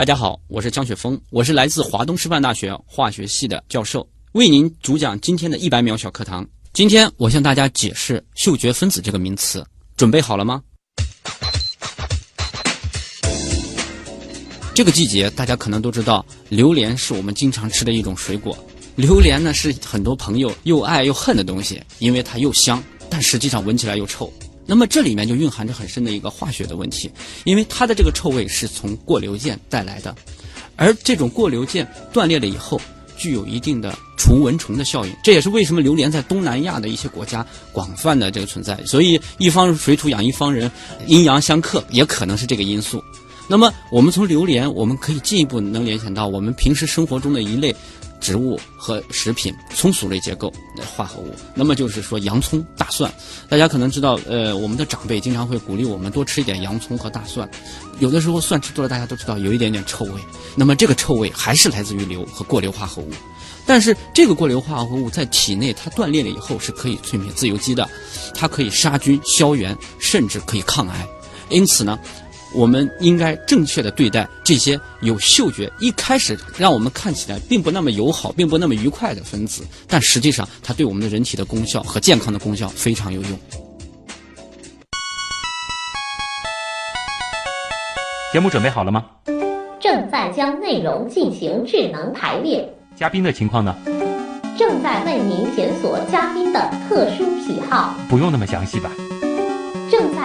大家好，我是江雪峰，我是来自华东师范大学化学系的教授，为您主讲今天的一百秒小课堂。今天我向大家解释嗅觉分子这个名词，准备好了吗？这个季节大家可能都知道，榴莲是我们经常吃的一种水果。榴莲呢是很多朋友又爱又恨的东西，因为它又香，但实际上闻起来又臭。那么这里面就蕴含着很深的一个化学的问题，因为它的这个臭味是从过硫键带来的，而这种过硫键断裂了以后，具有一定的除蚊虫的效应。这也是为什么榴莲在东南亚的一些国家广泛的这个存在。所以一方水土养一方人，阴阳相克也可能是这个因素。那么我们从榴莲，我们可以进一步能联想到我们平时生活中的一类。植物和食品葱属类结构的化合物，那么就是说洋葱、大蒜。大家可能知道，呃，我们的长辈经常会鼓励我们多吃一点洋葱和大蒜。有的时候蒜吃多了，大家都知道有一点点臭味。那么这个臭味还是来自于硫和过硫化合物。但是这个过硫化合物在体内它断裂了以后是可以催灭自由基的，它可以杀菌消炎，甚至可以抗癌。因此呢。我们应该正确的对待这些有嗅觉，一开始让我们看起来并不那么友好，并不那么愉快的分子，但实际上它对我们的人体的功效和健康的功效非常有用。节目准备好了吗？正在将内容进行智能排列。嘉宾的情况呢？正在为您检索嘉宾的特殊喜好。不用那么详细吧？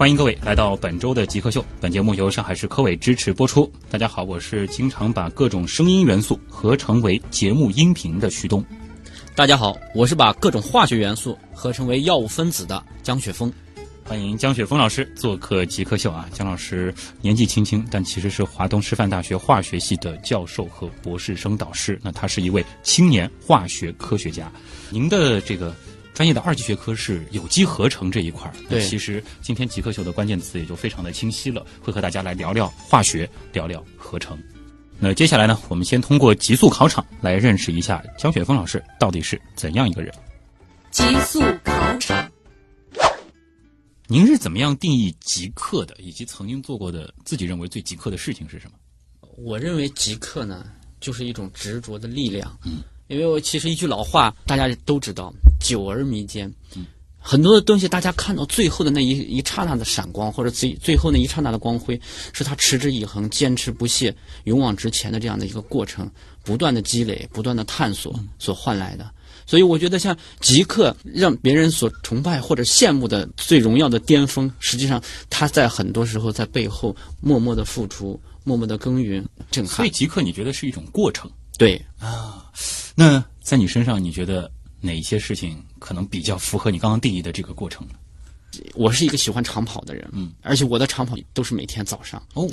欢迎各位来到本周的极客秀。本节目由上海市科委支持播出。大家好，我是经常把各种声音元素合成为节目音频的徐东。大家好，我是把各种化学元素合成为药物分子的江雪峰。欢迎江雪峰老师做客极客秀啊！江老师年纪轻轻，但其实是华东师范大学化学系的教授和博士生导师。那他是一位青年化学科学家。您的这个。专业的二级学科是有机合成这一块儿，对，其实今天极客秀的关键词也就非常的清晰了，会和大家来聊聊化学，聊聊合成。那接下来呢，我们先通过极速考场来认识一下江雪峰老师到底是怎样一个人。极速考场，您是怎么样定义极客的？以及曾经做过的自己认为最极客的事情是什么？我认为极客呢，就是一种执着的力量。嗯。因为我其实一句老话，大家都知道“久而弥坚”。很多的东西，大家看到最后的那一一刹那的闪光，或者最最后那一刹那的光辉，是他持之以恒、坚持不懈、勇往直前的这样的一个过程，不断的积累、不断的探索所换来的。所以，我觉得像极客让别人所崇拜或者羡慕的最荣耀的巅峰，实际上他在很多时候在背后默默的付出、默默的耕耘、震撼。所以，极客你觉得是一种过程？对啊。那在你身上，你觉得哪一些事情可能比较符合你刚刚定义的这个过程呢？我是一个喜欢长跑的人，嗯，而且我的长跑都是每天早上。哦，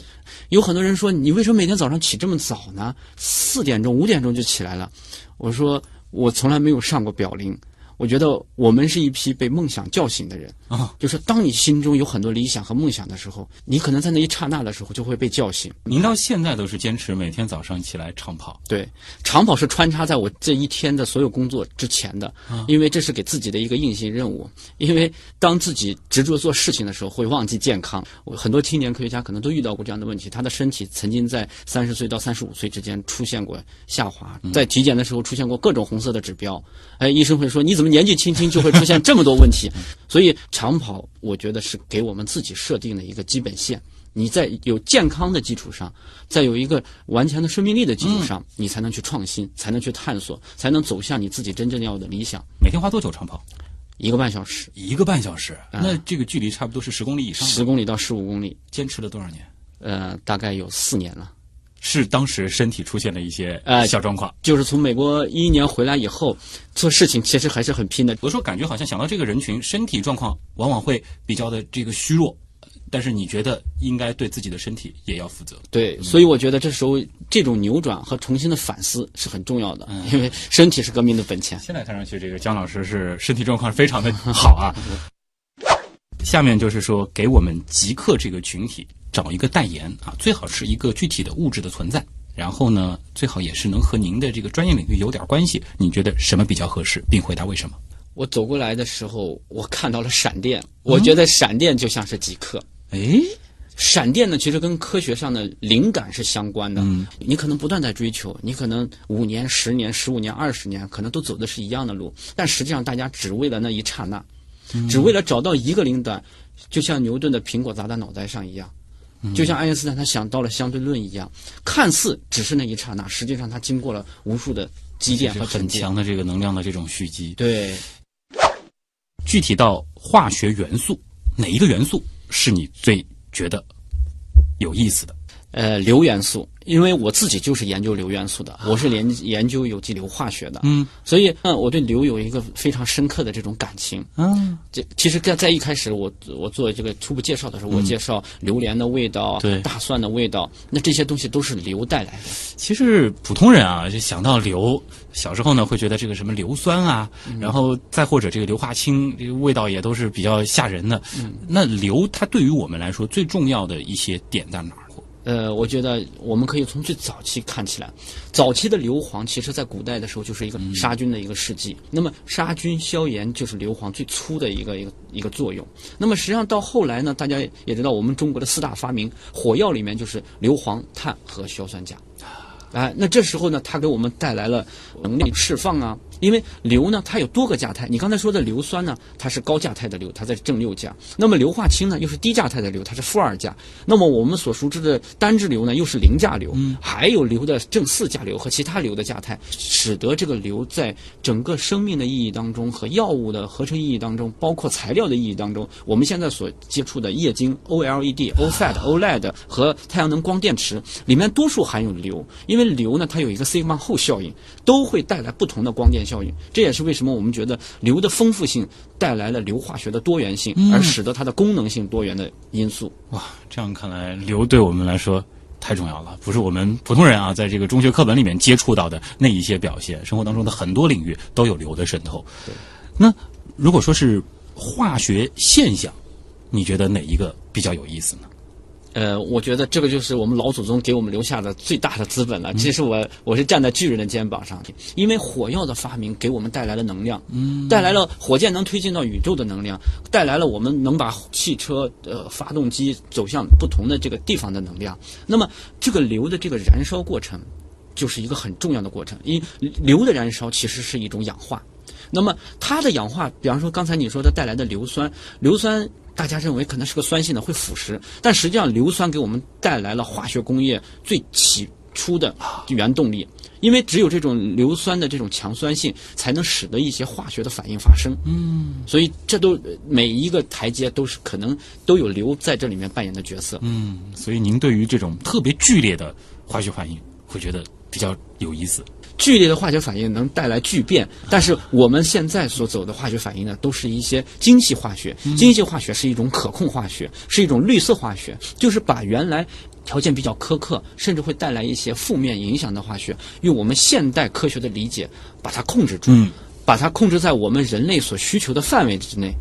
有很多人说你为什么每天早上起这么早呢？四点钟、五点钟就起来了。我说我从来没有上过表铃。我觉得我们是一批被梦想叫醒的人啊，就是当你心中有很多理想和梦想的时候，你可能在那一刹那的时候就会被叫醒。您到现在都是坚持每天早上起来长跑？对，长跑是穿插在我这一天的所有工作之前的，因为这是给自己的一个硬性任务。因为当自己执着做事情的时候，会忘记健康。我很多青年科学家可能都遇到过这样的问题，他的身体曾经在三十岁到三十五岁之间出现过下滑，在体检的时候出现过各种红色的指标。哎，医生会说你怎么？年纪轻轻就会出现这么多问题，所以长跑我觉得是给我们自己设定的一个基本线。你在有健康的基础上，在有一个顽强的生命力的基础上，你才能去创新，才能去探索，才能走向你自己真正要的理想。每天花多久长跑？一个半小时。一个半小时，那这个距离差不多是十公里以上。十公里到十五公里，坚持了多少年？呃，大概有四年了。是当时身体出现了一些呃小状况，就是从美国一一年回来以后，做事情其实还是很拼的。我说感觉好像想到这个人群，身体状况往往会比较的这个虚弱，但是你觉得应该对自己的身体也要负责。对，所以我觉得这时候这种扭转和重新的反思是很重要的，因为身体是革命的本钱。现在看上去，这个姜老师是身体状况非常的好啊。下面就是说，给我们极客这个群体找一个代言啊，最好是一个具体的物质的存在，然后呢，最好也是能和您的这个专业领域有点关系。你觉得什么比较合适，并回答为什么？我走过来的时候，我看到了闪电，我觉得闪电就像是极客。哎，闪电呢，其实跟科学上的灵感是相关的。嗯，你可能不断在追求，你可能五年、十年、十五年、二十年，可能都走的是一样的路，但实际上大家只为了那一刹那，只为了找到一个灵感，就像牛顿的苹果砸在脑袋上一样，就像爱因斯坦他想到了相对论一样，看似只是那一刹那，实际上他经过了无数的积淀和。很强的这个能量的这种蓄积。对，具体到化学元素，哪一个元素是你最觉得有意思的？呃，硫元素，因为我自己就是研究硫元素的，我是研研究有机硫化学的，嗯，所以嗯，我对硫有一个非常深刻的这种感情。嗯，这其实在在一开始我我做这个初步介绍的时候，我介绍榴莲的味道，对大蒜的味道，那这些东西都是硫带来的。其实普通人啊，就想到硫，小时候呢会觉得这个什么硫酸啊，然后再或者这个硫化氢，这个味道也都是比较吓人的。那硫它对于我们来说最重要的一些点在哪儿？呃，我觉得我们可以从最早期看起来，早期的硫磺其实在古代的时候就是一个杀菌的一个试剂。那么杀菌消炎就是硫磺最粗的一个一个一个作用。那么实际上到后来呢，大家也知道我们中国的四大发明，火药里面就是硫磺、碳和硝酸钾。哎，那这时候呢，它给我们带来了能量释放啊。因为硫呢，它有多个价态。你刚才说的硫酸呢，它是高价态的硫，它在正六价。那么硫化氢呢，又是低价态的硫，它是负二价。那么我们所熟知的单质硫呢，又是零价硫。还有硫的正四价硫和其他硫的价态，使得这个硫在整个生命的意义当中和药物的合成意义当中，包括材料的意义当中，我们现在所接触的液晶、OLED、OFED、OLED 和太阳能光电池里面多数含有硫，因为硫呢，它有一个 sigma 后效应，都会带来不同的光电效应。这也是为什么我们觉得硫的丰富性带来了硫化学的多元性，而使得它的功能性多元的因素。哇，这样看来，硫对我们来说太重要了，不是我们普通人啊，在这个中学课本里面接触到的那一些表现，生活当中的很多领域都有硫的渗透。那如果说是化学现象，你觉得哪一个比较有意思呢？呃，我觉得这个就是我们老祖宗给我们留下的最大的资本了。其实我我是站在巨人的肩膀上，因为火药的发明给我们带来了能量，嗯，带来了火箭能推进到宇宙的能量，带来了我们能把汽车呃发动机走向不同的这个地方的能量。那么这个硫的这个燃烧过程，就是一个很重要的过程，因为硫的燃烧其实是一种氧化。那么它的氧化，比方说刚才你说的带来的硫酸，硫酸大家认为可能是个酸性的，会腐蚀，但实际上硫酸给我们带来了化学工业最起初的原动力，因为只有这种硫酸的这种强酸性，才能使得一些化学的反应发生。嗯，所以这都每一个台阶都是可能都有硫在这里面扮演的角色。嗯，所以您对于这种特别剧烈的化学反应，会觉得比较有意思。剧烈的化学反应能带来巨变，但是我们现在所走的化学反应呢，都是一些精细化学。精细化学是一种可控化学，是一种绿色化学，就是把原来条件比较苛刻，甚至会带来一些负面影响的化学，用我们现代科学的理解把它控制住，嗯把它控制在我们人类所需求的范围之内。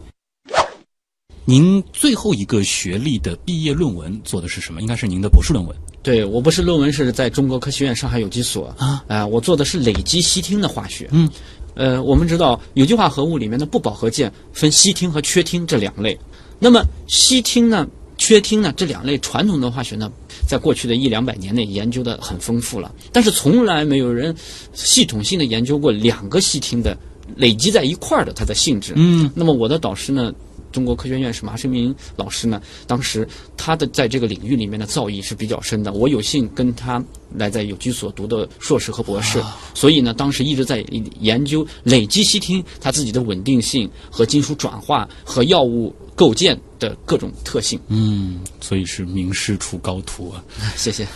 您最后一个学历的毕业论文做的是什么？应该是您的博士论文。对我不是论文是在中国科学院上海有机所啊，呃，我做的是累积烯烃的化学。嗯，呃，我们知道有机化合物里面的不饱和键分烯烃和缺烃这两类。那么烯烃呢、缺烃呢这两类传统的化学呢，在过去的一两百年内研究的很丰富了，但是从来没有人系统性的研究过两个烯烃的累积在一块儿的它的性质。嗯，那么我的导师呢？中国科学院士马世明老师呢，当时他的在这个领域里面的造诣是比较深的。我有幸跟他来在有机所读的硕士和博士，所以呢，当时一直在研究累积烯烃它自己的稳定性和金属转化和药物构建的各种特性。嗯，所以是名师出高徒啊。谢谢。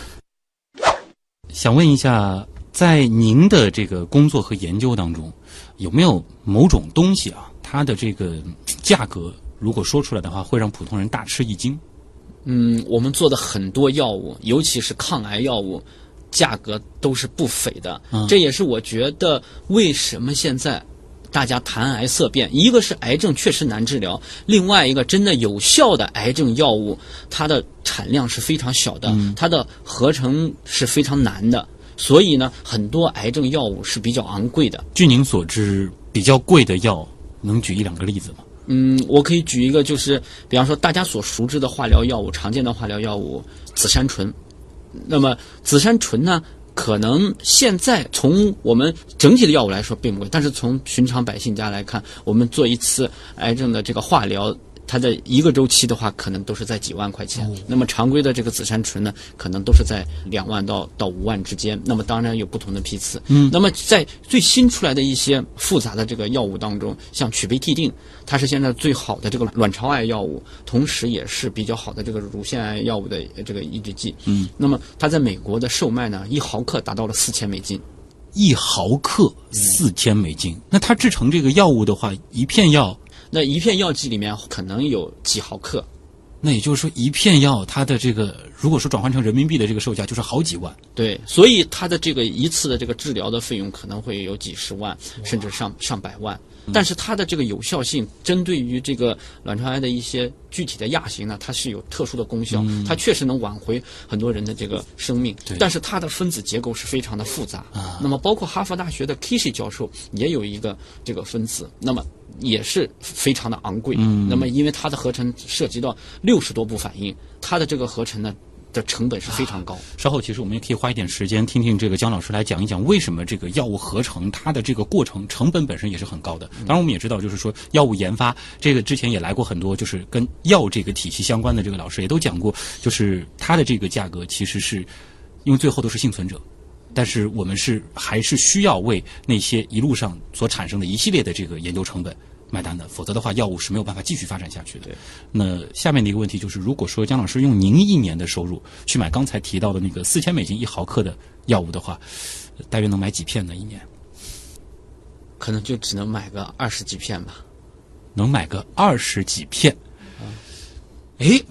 想问一下，在您的这个工作和研究当中，有没有某种东西啊，它的这个价格？如果说出来的话，会让普通人大吃一惊。嗯，我们做的很多药物，尤其是抗癌药物，价格都是不菲的。嗯这也是我觉得为什么现在大家谈癌色变，一个是癌症确实难治疗，另外一个真的有效的癌症药物，它的产量是非常小的，嗯它的合成是非常难的。所以呢，很多癌症药物是比较昂贵的。据您所知，比较贵的药，能举一两个例子吗？嗯，我可以举一个，就是比方说大家所熟知的化疗药物，常见的化疗药物紫杉醇。那么紫杉醇呢，可能现在从我们整体的药物来说并不贵，但是从寻常百姓家来看，我们做一次癌症的这个化疗。它的一个周期的话，可能都是在几万块钱。那么常规的这个紫杉醇呢，可能都是在两万到到五万之间。那么当然有不同的批次。嗯，那么在最新出来的一些复杂的这个药物当中，像曲贝替定，它是现在最好的这个卵巢癌药物，同时也是比较好的这个乳腺癌药物的这个抑制剂。嗯，那么它在美国的售卖呢，一毫克达到了四千美金。一毫克四千美金。那它制成这个药物的话，一片药，那一片药剂里面可能有几毫克。那也就是说，一片药它的这个，如果说转换成人民币的这个售价，就是好几万。对，所以它的这个一次的这个治疗的费用可能会有几十万，甚至上上百万。但是它的这个有效性，针对于这个卵巢癌的一些具体的亚型呢，它是有特殊的功效，它确实能挽回很多人的这个生命。对但是它的分子结构是非常的复杂。那么包括哈佛大学的 Kishi 教授也有一个这个分子，那么也是非常的昂贵。嗯那么因为它的合成涉及到六十多步反应，它的这个合成呢的成本是非常高。稍后其实我们也可以花一点时间听听这个姜老师来讲一讲为什么这个药物合成它的这个过程成本本身也是很高的。当然我们也知道，就是说药物研发这个之前也来过很多就是跟药这个体系相关的这个老师也都讲过，就是它的这个价格其实是因为最后都是幸存者。但是我们是还是需要为那些一路上所产生的一系列的这个研究成本买单的，否则的话，药物是没有办法继续发展下去的。那下面的一个问题就是，如果说姜老师用您一年的收入去买刚才提到的那个四千美金一毫克的药物的话，呃大约能买几片呢？一年可能就只能买个二十几片吧。能买个二十几片。哎，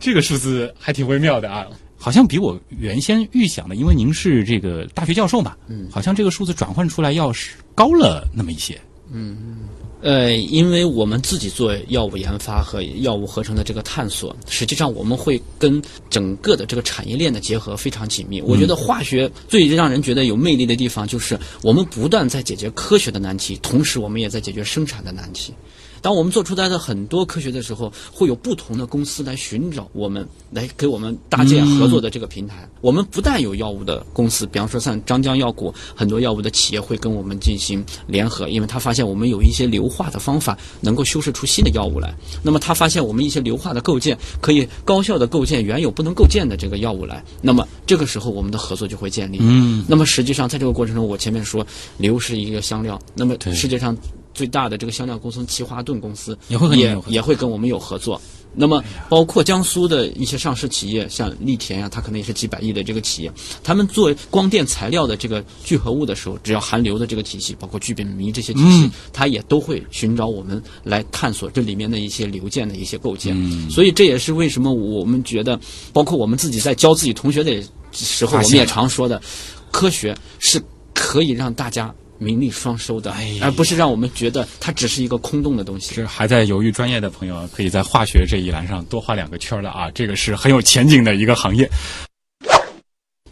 这个数字还挺微妙的啊，好像比我原先预想的，因为您是这个大学教授嘛，嗯，好像这个数字转换出来要是高了那么一些。嗯呃，因为我们自己做药物研发和药物合成的这个探索，实际上我们会跟整个的这个产业链的结合非常紧密。我觉得化学最让人觉得有魅力的地方，就是我们不断在解决科学的难题，同时我们也在解决生产的难题。当我们做出来的很多科学的时候，会有不同的公司来寻找我们，来给我们搭建合作的这个平台。我们不但有药物的公司，比方说像张江药谷，很多药物的企业会跟我们进行联合，因为他发现我们有一些硫化的方法能够修饰出新的药物来。那么他发现我们一些硫化的构建可以高效的构建原有不能构建的这个药物来。那么这个时候我们的合作就会建立。嗯，那么实际上在这个过程中，我前面说硫是一个香料，那么对世界上最大的这个香料公司奇华顿公司也会也也会跟我们有合作。那么，包括江苏的一些上市企业，像力田呀、它可能也是几百亿的这个企业，他们做光电材料的这个聚合物的时候，只要含硫的这个体系，包括聚苯醚这些体系，嗯。它也都会寻找我们来探索这里面的一些流件的一些构件。嗯。所以这也是为什么我们觉得，包括我们自己在教自己同学的时候，我们也常说的，科学是可以让大家名利双收的，而不是让我们觉得它只是一个空洞的东西。是还在犹豫专业的朋友啊，可以在化学这一栏上多画两个圈儿的啊，这个是很有前景的一个行业。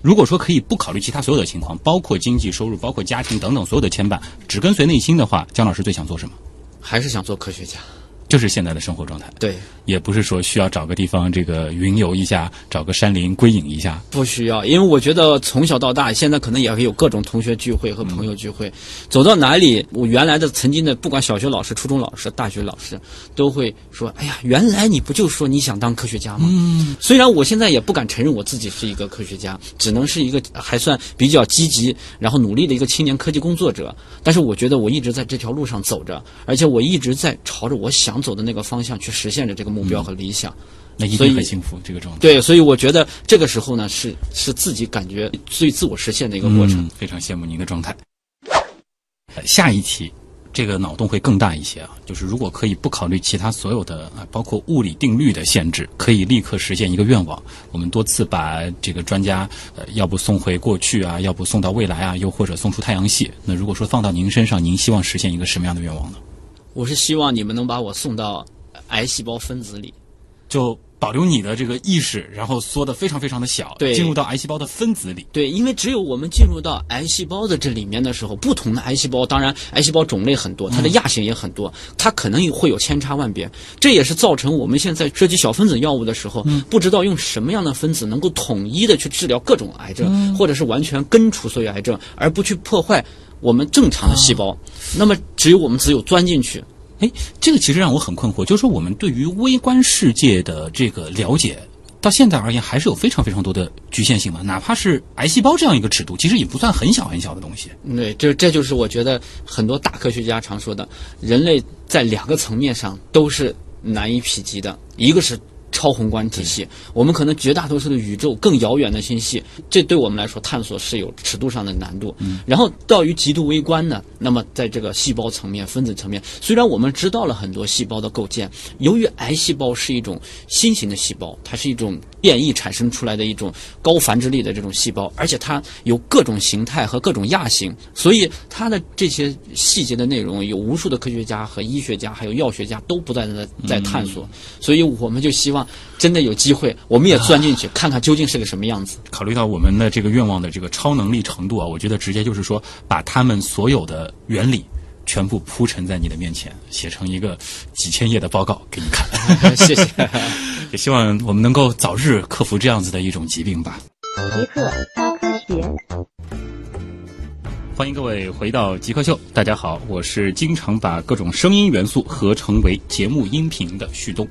如果说可以不考虑其他所有的情况，包括经济收入、包括家庭等等所有的牵绊，只跟随内心的话，姜老师最想做什么？还是想做科学家。这是现在的生活状态，对，也不是说需要找个地方这个云游一下，找个山林归隐一下。不需要，因为我觉得从小到大，现在可能也会有各种同学聚会和朋友聚会，走到哪里，我原来的曾经的，不管小学老师、初中老师、大学老师，都会说：“哎呀，原来你不就说你想当科学家吗？”嗯，虽然我现在也不敢承认我自己是一个科学家，只能是一个还算比较积极，然后努力的一个青年科技工作者，但是我觉得我一直在这条路上走着，而且我一直在朝着我想走的那个方向去实现着这个目标和理想。那一定很幸福，这个状态。对，所以我觉得这个时候呢，是是自己感觉最自我实现的一个过程。嗯，非常羡慕您的状态。呃下一题，这个脑洞会更大一些啊。就是如果可以不考虑其他所有的啊，包括物理定律的限制，可以立刻实现一个愿望。我们多次把这个专家，呃，要不送回过去啊，要不送到未来啊，又或者送出太阳系。那如果说放到您身上，您希望实现一个什么样的愿望呢？我是希望你们能把我送到癌细胞分子里。就保留你的这个意识，然后缩得非常非常的小，对进入到癌细胞的分子里。对，因为只有我们进入到癌细胞的这里面的时候，不同的癌细胞，当然癌细胞种类很多，它的亚型也很多，它可能会有千差万别。这也是造成我们现在设计小分子药物的时候，不知道用什么样的分子能够统一的去治疗各种癌症，或者是完全根除所有癌症，而不去破坏我们正常的细胞。那么，只有我们只有钻进去，哎，这个其实让我很困惑，就是说我们对于微观世界的这个了解，到现在而言还是有非常非常多的局限性嘛。哪怕是癌细胞这样一个尺度，其实也不算很小很小的东西。对，这这就是我觉得很多大科学家常说的，人类在两个层面上都是难以匹及的，一个是。超宏观体系，我们可能绝大多数的宇宙更遥远的星系，这对我们来说探索是有尺度上的难度。嗯，然后到于极度微观呢，那么在这个细胞层面、分子层面，虽然我们知道了很多细胞的构建，由于癌细胞是一种新型的细胞，它是一种变异产生出来的一种高繁殖力的这种细胞，而且它有各种形态和各种亚型，所以它的这些细节的内容，有无数的科学家和医学家还有药学家都不断的在探索，所以我们就希望。真的有机会，我们也钻进去看看究竟是个什么样子。考虑到我们的这个愿望的这个超能力程度啊，我觉得直接就是说，把他们所有的原理全部铺陈在你的面前，写成一个几千页的报告给你看。谢谢，也 希望我们能够早日克服这样子的一种疾病吧。极客高科学，欢迎各位回到极客秀。大家好，我是经常把各种声音元素合成为节目音频的旭东。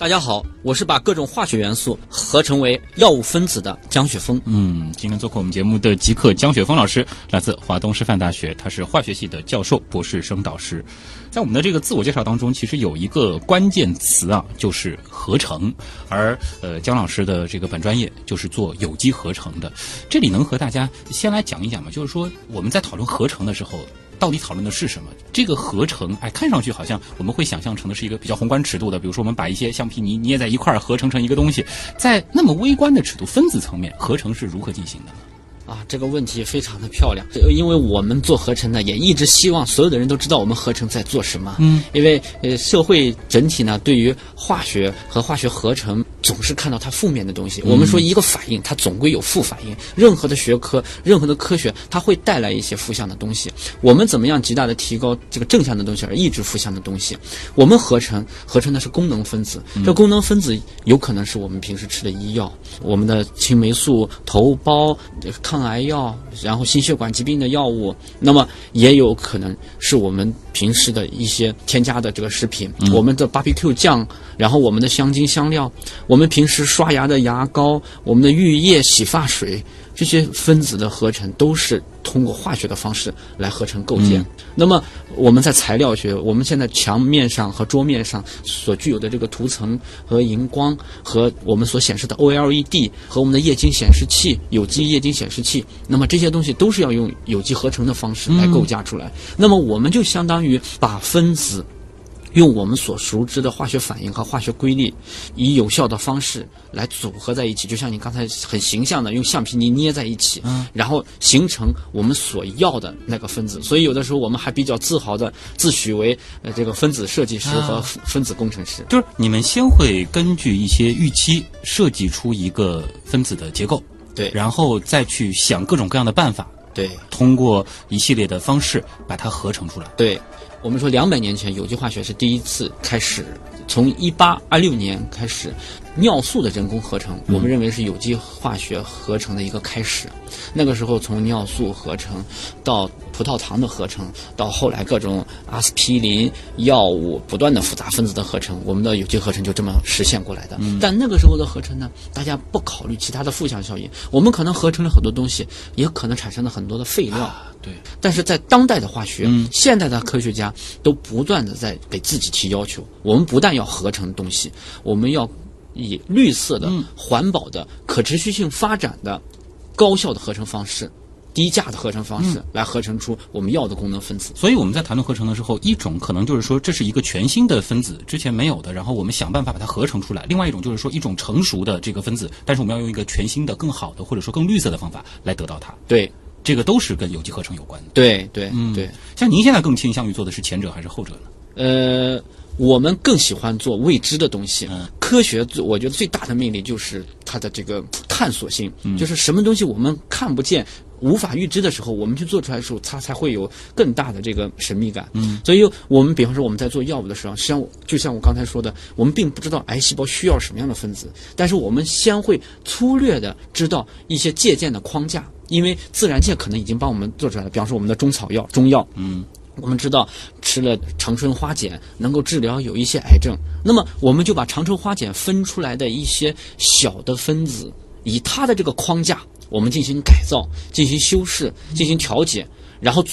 大家好，我是把各种化学元素合成为药物分子的江雪峰。嗯，今天做客我们节目的极客江雪峰老师，来自华东师范大学，他是化学系的教授、博士生导师。在我们的这个自我介绍当中，其实有一个关键词啊，就是合成。而呃，江老师的这个本专业就是做有机合成的。这里能和大家先来讲一讲吗？就是说我们在讨论合成的时候。到底讨论的是什么？这个合成，哎，看上去好像我们会想象成的是一个比较宏观尺度的，比如说我们把一些橡皮泥捏在一块儿合成成一个东西，在那么微观的尺度，分子层面，合成是如何进行的呢？啊，这个问题非常的漂亮。因为我们做合成呢，也一直希望所有的人都知道我们合成在做什么。嗯，因为呃，社会整体呢，对于化学和化学合成总是看到它负面的东西。我们说一个反应，它总归有负反应。任何的学科，任何的科学，它会带来一些负向的东西。我们怎么样极大的提高这个正向的东西，而抑制负向的东西？我们合成合成的是功能分子，这功能分子有可能是我们平时吃的医药，我们的青霉素、头孢、抗。癌药，然后心血管疾病的药物，那么也有可能是我们平时的一些添加的这个食品，我们的 barbecue 酱，然后我们的香精香料，我们平时刷牙的牙膏，我们的浴液、洗发水。这些分子的合成都是通过化学的方式来合成构建。那么我们在材料学，我们现在墙面上和桌面上所具有的这个涂层和荧光，和我们所显示的 OLED 和我们的液晶显示器、有机液晶显示器，那么这些东西都是要用有机合成的方式来构架出来。那么我们就相当于把分子。用我们所熟知的化学反应和化学规律，以有效的方式来组合在一起，就像你刚才很形象的用橡皮泥捏在一起，嗯，然后形成我们所要的那个分子。所以有的时候我们还比较自豪的自诩为呃这个分子设计师和分子工程师。就是你们先会根据一些预期设计出一个分子的结构，对，然后再去想各种各样的办法，对，通过一系列的方式把它合成出来，对。我们说，两百年前有机化学是第一次开始，从一八二六年开始，尿素的人工合成，我们认为是有机化学合成的一个开始。那个时候，从尿素合成到葡萄糖的合成，到后来各种阿司匹林药物不断的复杂分子的合成，我们的有机合成就这么实现过来的。但那个时候的合成呢，大家不考虑其他的负向效应，我们可能合成了很多东西，也可能产生了很多的废料。对，但是在当代的化学，现代的科学家都不断的在给自己提要求。我们不但要合成东西，我们要以绿色的、环保的、可持续性发展的、高效的合成方式低价的合成方式来合成出我们要的功能分子。所以我们在谈论合成的时候，一种可能就是说这是一个全新的分子，之前没有的，然后我们想办法把它合成出来；另外一种就是说一种成熟的这个分子，但是我们要用一个全新的、更好的或者说更绿色的方法来得到它。对，这个都是跟有机合成有关的。对，对，嗯对。像您现在更倾向于做的是前者还是后者呢？呃，我们更喜欢做未知的东西。嗯科学最，我觉得最大的魅力就是它的这个探索性，嗯就是什么东西我们看不见。无法预知的时候，我们去做出来的时候，它才会有更大的这个神秘感。嗯，所以我们比方说我们在做药物的时候，实际上就像我刚才说的，我们并不知道癌细胞需要什么样的分子，但是我们先会粗略的知道一些借鉴的框架，因为自然界可能已经帮我们做出来了。比方说我们的中草药、中药，嗯，我们知道吃了长春花碱能够治疗有一些癌症，那么我们就把长春花碱分出来的一些小的分子，以它的这个框架，我们进行改造、进行修饰、进行调节，然后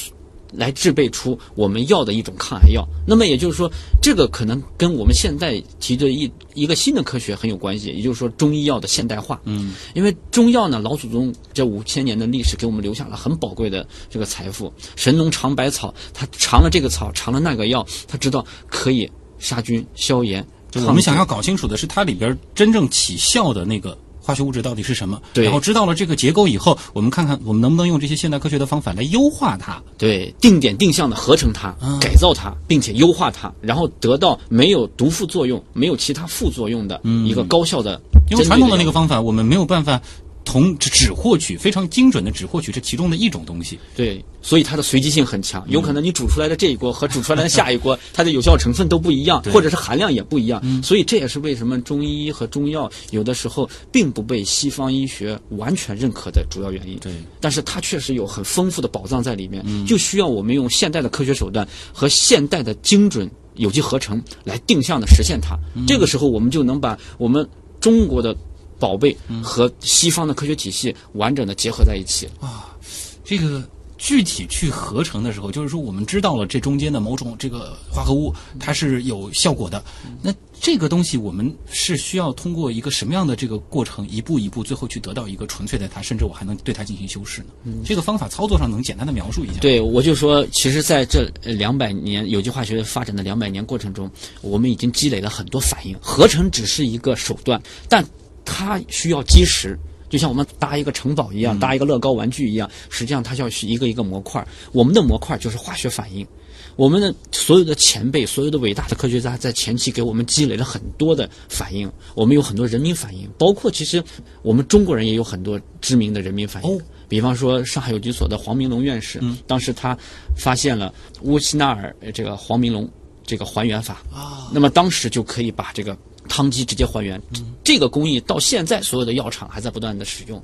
来制备出我们要的一种抗癌药。那么也就是说，这个可能跟我们现在提的一一个新的科学很有关系，也就是说中医药的现代化。嗯，因为中药呢，老祖宗这五千年的历史给我们留下了很宝贵的这个财富。神农尝百草，他尝了这个草，尝了那个药，他知道可以杀菌、消炎。我们想要搞清楚的是它里边真正起效的那个化学物质到底是什么。对然后知道了这个结构以后，我们看看我们能不能用这些现代科学的方法来优化它。对，定点定向的合成它、改造它，并且优化它，然后得到没有毒副作用、没有其他副作用的一个高效的。因为传统的那个方方法，我们没有办法同只只获取非常精准的只获取这其中的一种东西。对，所以它的随机性很强，有可能你煮出来的这一锅和煮出来的下一锅，它的有效成分都不一样，或者是含量也不一样。所以这也是为什么中医和中药有的时候并不被西方医学完全认可的主要原因。对，但是它确实有很丰富的宝藏在里面，就需要我们用现代的科学手段和现代的精准有机合成来定向的实现它。这个时候，我们就能把我们中国的宝贝和西方的科学体系完整的结合在一起啊。这个具体去合成的时候，就是说我们知道了这中间的某种这个化合物它是有效果的，那这个东西我们是需要通过一个什么样的这个过程，一步一步，最后去得到一个纯粹的它，甚至我还能对它进行修饰呢？这个方法操作上能简单的描述一下？，对，我就说，其实在这两百年有机化学发展的两百年过程中，我们已经积累了很多反应。合成只是一个手段，但它需要基石。就像我们搭一个城堡一样，搭一个乐高玩具一样，实际上它需要是一个一个模块儿。我们的模块儿就是化学反应。我们的所有的前辈，所有的伟大的科学家，在前期给我们积累了很多的反应。我们有很多人民反应，包括其实我们中国人也有很多知名的人民反应。哦比方说上海有机所的黄明龙院士，当时他发现了乌希纳尔呃这个黄明龙这个还原法啊，那么当时就可以把这个汤剂直接还原。这个工艺到现在所有的药厂还在不断的使用。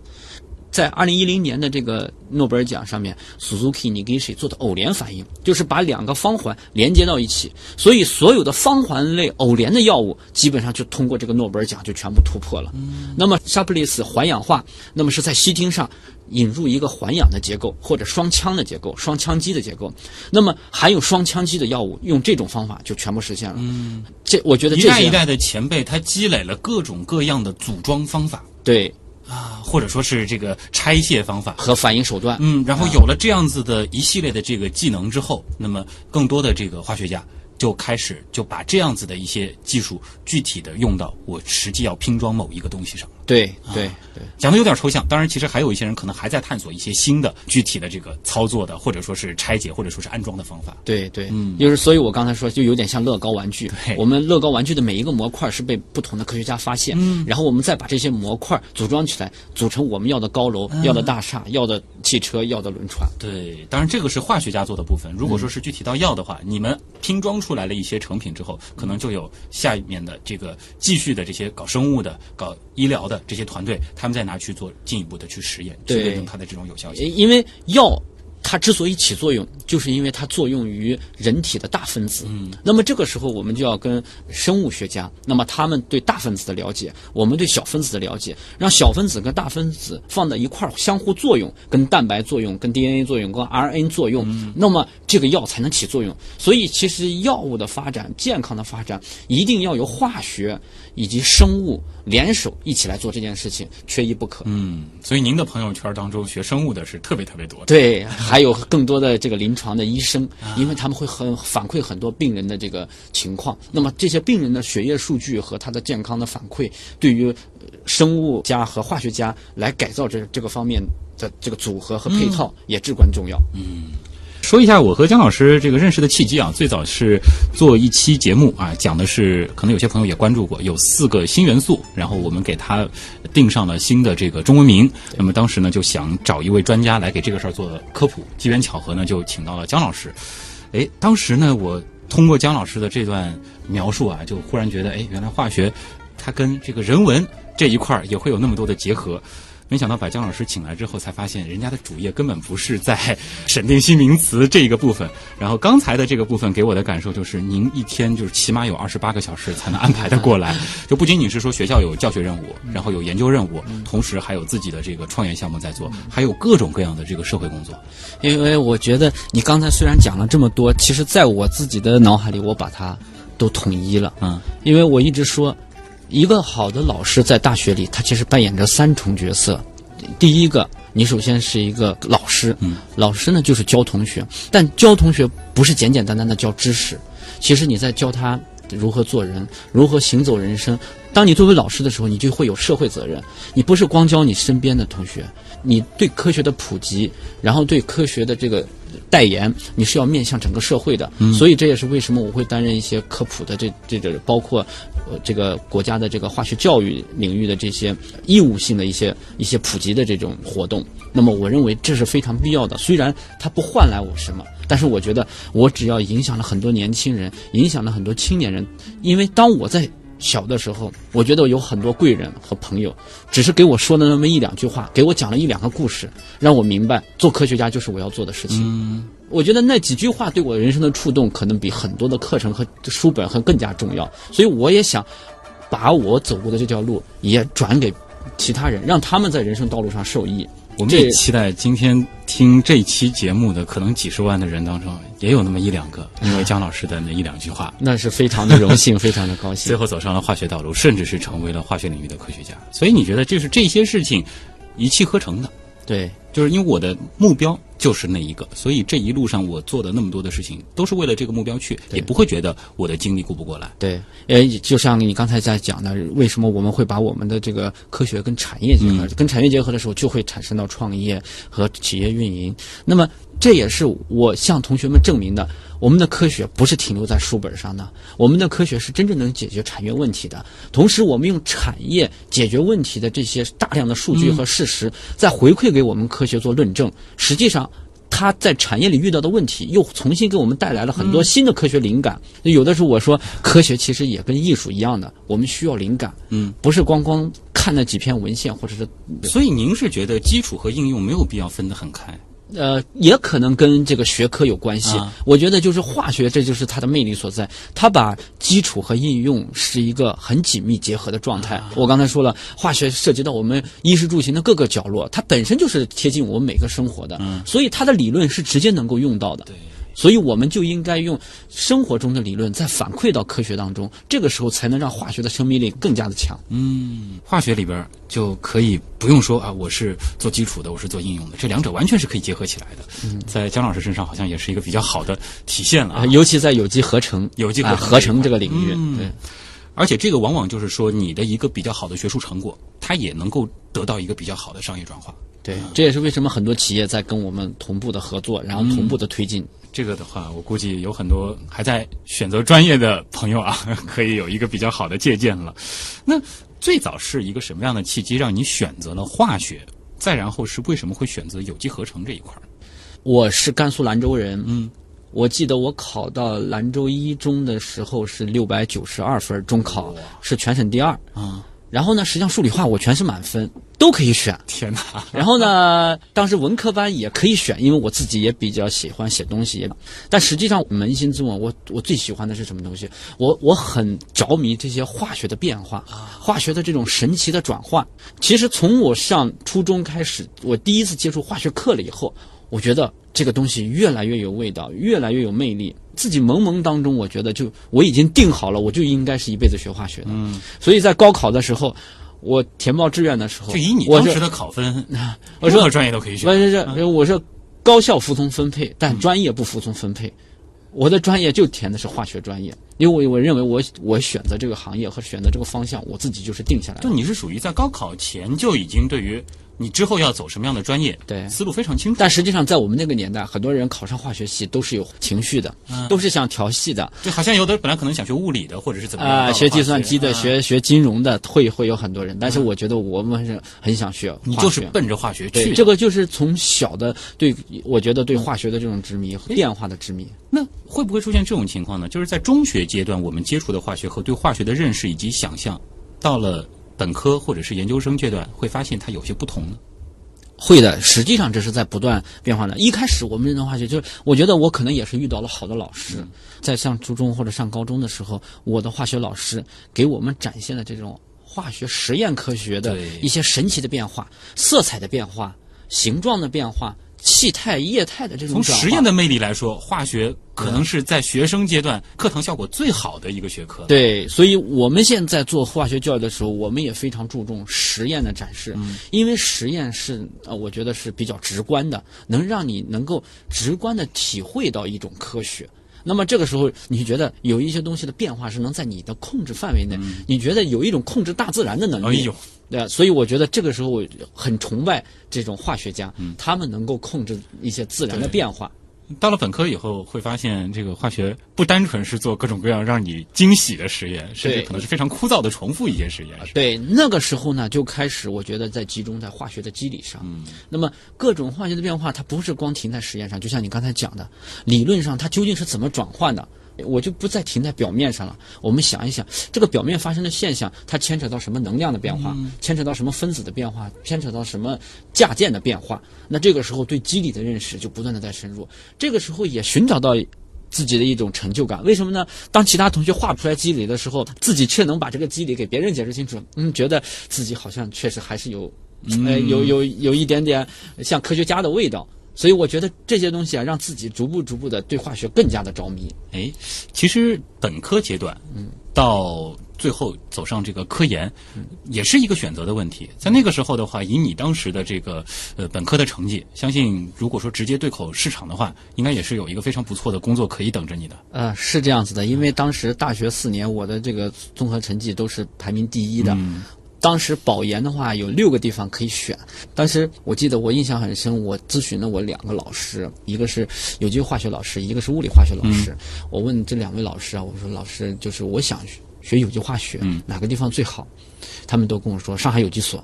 在二零一零年的这个诺贝尔奖上面，Suzuki Nigishi 做的偶联反应，就是把两个方环连接到一起，所以所有的方环类偶联的药物，基本上就通过这个诺贝尔奖就全部突破了。那么沙普利斯环氧化，那么是在烯烃上引入一个环氧的结构，或者双羟的结构、双羟基的结构。那么含有双羟基的药物，用这种方法就全部实现了。嗯，这我觉得一代一代的前辈他积累了各种各样的组装方法对啊，或者说是这个拆卸方法。和反应手段。嗯，然后有了这样子的一系列的这个技能之后，那么更多的这个化学家就开始就把这样子的一些技术具体的用到我实际要拼装某一个东西上。对对对。讲的有点抽象，当然，其实还有一些人可能还在探索一些新的具体的这个操作的，或者说是拆解，或者说是安装的方法。对对，嗯，就是所以我刚才说，就有点像乐高玩具对。我们乐高玩具的每一个模块是被不同的科学家发现，嗯，然后我们再把这些模块组装起来，组成我们要的高楼、要的大厦、要的汽车、要的轮船。对，当然这个是化学家做的部分。如果说是具体到药的话，你们拼装出来了一些成品之后，可能就有下面的这个继续的这些搞生物的、搞医疗的这些团队，他们再拿去做进一步的去实验，去对验证它的这种有效性。因为药它之所以起作用，就是因为它作用于人体的大分子。嗯，那么这个时候我们就要跟生物学家，那么他们对大分子的了解，我们对小分子的了解，让小分子跟大分子放在一块儿相互作用，跟蛋白作用、跟 DNA 作用、跟 RNA 作用，那么这个药才能起作用。所以，其实药物的发展、健康的发展，一定要由化学以及生物联手一起来做这件事情，缺一不可。嗯，所以您的朋友圈当中学生物的是特别特别多的。对，还有更多的这个临床的医生，因为他们会很反馈很多病人的这个情况。那么这些病人的血液数据和他的健康的反馈，对于呃生物家和化学家来改造这这个方面的这个组合和配套也至关重要。说一下我和姜老师这个认识的契机啊，最早是做一期节目啊，讲的是可能有些朋友也关注过，有四个新元素，然后我们给它定上了新的这个中文名。那么当时呢，就想找一位专家来给这个事儿做科普，机缘巧合呢，就请到了姜老师。哎，当时呢，我通过姜老师的这段描述啊，就忽然觉得，哎，原来化学它跟这个人文这一块儿也会有那么多的结合。没想到把姜老师请来之后，才发现人家的主业根本不是在审定新名词这一个部分。然后刚才的这个部分给我的感受就是，您一天就是起码有二十八个小时才能安排的过来。就不仅仅是说学校有教学任务，然后有研究任务，同时还有自己的这个创业项目在做，还有各种各样的这个社会工作。因为我觉得你刚才虽然讲了这么多，其实在我自己的脑海里，我把它都统一了。嗯，因为我一直说，一个好的老师在大学里，他其实扮演着三重角色。第一个，你首先是一个老师，嗯，老师呢就是教同学，但教同学不是简简单单的教知识，其实你在教他如何做人，如何行走人生。当你作为老师的时候，你就会有社会责任，你不是光教你身边的同学，你对科学的普及，然后对科学的这个代言，你是要面向整个社会的。所以这也是为什么我会担任一些科普的这这个包括呃这个国家的这个化学教育领域的这些义务性的一些一些普及的这种活动。那么我认为这是非常必要的，虽然它不换来我什么，但是我觉得我只要影响了很多年轻人，影响了很多青年人，因为当我在小的时候，我觉得有很多贵人和朋友，只是给我说了那么一两句话，给我讲了一两个故事，让我明白做科学家就是我要做的事情。嗯，我觉得那几句话对我人生的触动，可能比很多的课程和书本和更加重要。所以我也想把我走过的这条路也转给其他人，让他们在人生道路上受益。我们也期待今天听这期节目的可能几十万的人当中，也有那么一两个，因为姜老师的那一两句话，那是非常的荣幸，非常的高兴。最后走上了化学道路，甚至是成为了化学领域的科学家。所以你觉得就是这些事情一气呵成的？对，就是因为我的目标就是那一个，所以这一路上我做的那么多的事情，都是为了这个目标去，也不会觉得我的精力顾不过来。对，呃，就像你刚才在讲的，为什么我们会把我们的这个科学跟产业结合？跟产业结合的时候，就会产生到创业和企业运营。那么，这也是我向同学们证明的，我们的科学不是停留在书本上的，我们的科学是真正能解决产业问题的。同时，我们用产业解决问题的这些大量的数据和事实，再回馈给我们科学做论证，实际上。它在产业里遇到的问题，又重新给我们带来了很多新的科学灵感。有的时候我说，科学其实也跟艺术一样的，我们需要灵感，嗯，不是光光看那几篇文献，或者是所以您是觉得基础和应用没有必要分得很开？呃，也可能跟这个学科有关系。啊我觉得就是化学，这就是它的魅力所在。它把基础和应用是一个很紧密结合的状态。我刚才说了，化学涉及到我们衣食住行的各个角落，它本身就是贴近我们每个生活的，所以它的理论是直接能够用到的。对。所以我们就应该用生活中的理论再反馈到科学当中，这个时候才能让化学的生命力更加的强。嗯，化学里边儿就可以不用说啊，我是做基础的，我是做应用的，这两者完全是可以结合起来的。嗯在姜老师身上好像也是一个比较好的体现了啊啊，。尤其在有机合成、有机合成啊合成这个领域，嗯对。而且这个往往就是说，你的一个比较好的学术成果，它也能够得到一个比较好的商业转化。对，这也是为什么很多企业在跟我们同步的合作，然后同步的推进。这个的话，我估计有很多还在选择专业的朋友啊，可以有一个比较好的借鉴了。那最早是一个什么样的契机让你选择了化学？再然后是为什么会选择有机合成这一块儿？我是甘肃兰州人，嗯，我记得我考到兰州一中的时候是六百九十二分，中考是全省第二。啊，然后呢，实际上数理化我全是满分，都可以选。天哪！然后呢，当时文科班也可以选，因为我自己也比较喜欢写东西。也，但实际上扪心自问，我我最喜欢的是什么东西？我我很着迷这些化学的变化，化学的这种神奇的转换。其实从我上初中开始，我第一次接触化学课了以后，我觉得这个东西越来越有味道，越来越有魅力。自己懵懵当中，我觉得就我已经定好了，我就应该是一辈子学化学的。嗯，所以在高考的时候，我填报志愿的时候，就以你当时的考分，我说任何专业都可以选。不是是，我是高校服从分配，但专业不服从分配。我的专业就填的是化学专业，因为我我认为我我选择这个行业和选择这个方向，我自己就是定下来的。就你是属于在高考前就已经对于你之后要走什么样的专业，对思路非常清楚。但实际上，在我们那个年代，很多人考上化学系都是有情绪的，都是想调戏的。就好像有的本来可能想学物理的，或者是怎么样学计算机的，啊学学金融的，会会有很多人。但是我觉得我们是很想学化学，你就是奔着化学去，的。这个就是从小的对，我觉得对化学的这种执迷、变化的执迷。那会不会出现这种情况呢？就是在中学阶段，我们接触的化学和对化学的认识以及想象，到了本科或者是研究生阶段，会发现它有些不同呢？会的，实际上这是在不断变化的。一开始我们认同化学，就是我觉得我可能也是遇到了好的老师，嗯在上初中或者上高中的时候，我的化学老师给我们展现了这种化学实验科学的一些神奇的变化、色彩的变化、形状的变化、气态、液态的这种从实验的魅力来说，化学可能是在学生阶段课堂效果最好的一个学科。对，所以我们现在做化学教育的时候，我们也非常注重实验的展示，因为实验是呃，我觉得是比较直观的，能让你能够直观的体会到一种科学。那么这个时候，你觉得有一些东西的变化是能在你的控制范围内，你觉得有一种控制大自然的能力。哎呦，对啊，所以我觉得这个时候我很崇拜这种化学家，他们能够控制一些自然的变化。到了本科以后，会发现这个化学不单纯是做各种各样让你惊喜的实验，甚至可能是非常枯燥的重复一些实验。对，那个时候呢，就开始我觉得在集中在化学的机理上。嗯，那么各种化学的变化，它不是光停在实验上，就像你刚才讲的，理论上它究竟是怎么转换的？我就不再停在表面上了。我们想一想，这个表面发生的现象，它牵扯到什么能量的变化，牵扯到什么分子的变化，牵扯到什么价键的变化。那这个时候对机理的认识就不断的在深入。这个时候也寻找到自己的一种成就感。为什么呢？当其他同学画不出来机理的时候，自己却能把这个机理给别人解释清楚，嗯，觉得自己好像确实还是有，呃，有有有一点点像科学家的味道。所以我觉得这些东西啊，让自己逐步逐步的对化学更加的着迷。哎，其实本科阶段，嗯，到最后走上这个科研，也是一个选择的问题。在那个时候的话，以你当时的这个呃本科的成绩，相信如果说直接对口市场的话，应该也是有一个非常不错的工作可以等着你的。呃，是这样子的，因为当时大学四年，我的这个综合成绩都是排名第一的。当时保研的话有六个地方可以选，当时我记得我印象很深，我咨询了我两个老师，一个是有机化学老师，一个是物理化学老师。我问这两位老师啊，我说老师，就是我想学有机化学，哪个地方最好？他们都跟我说上海有机所，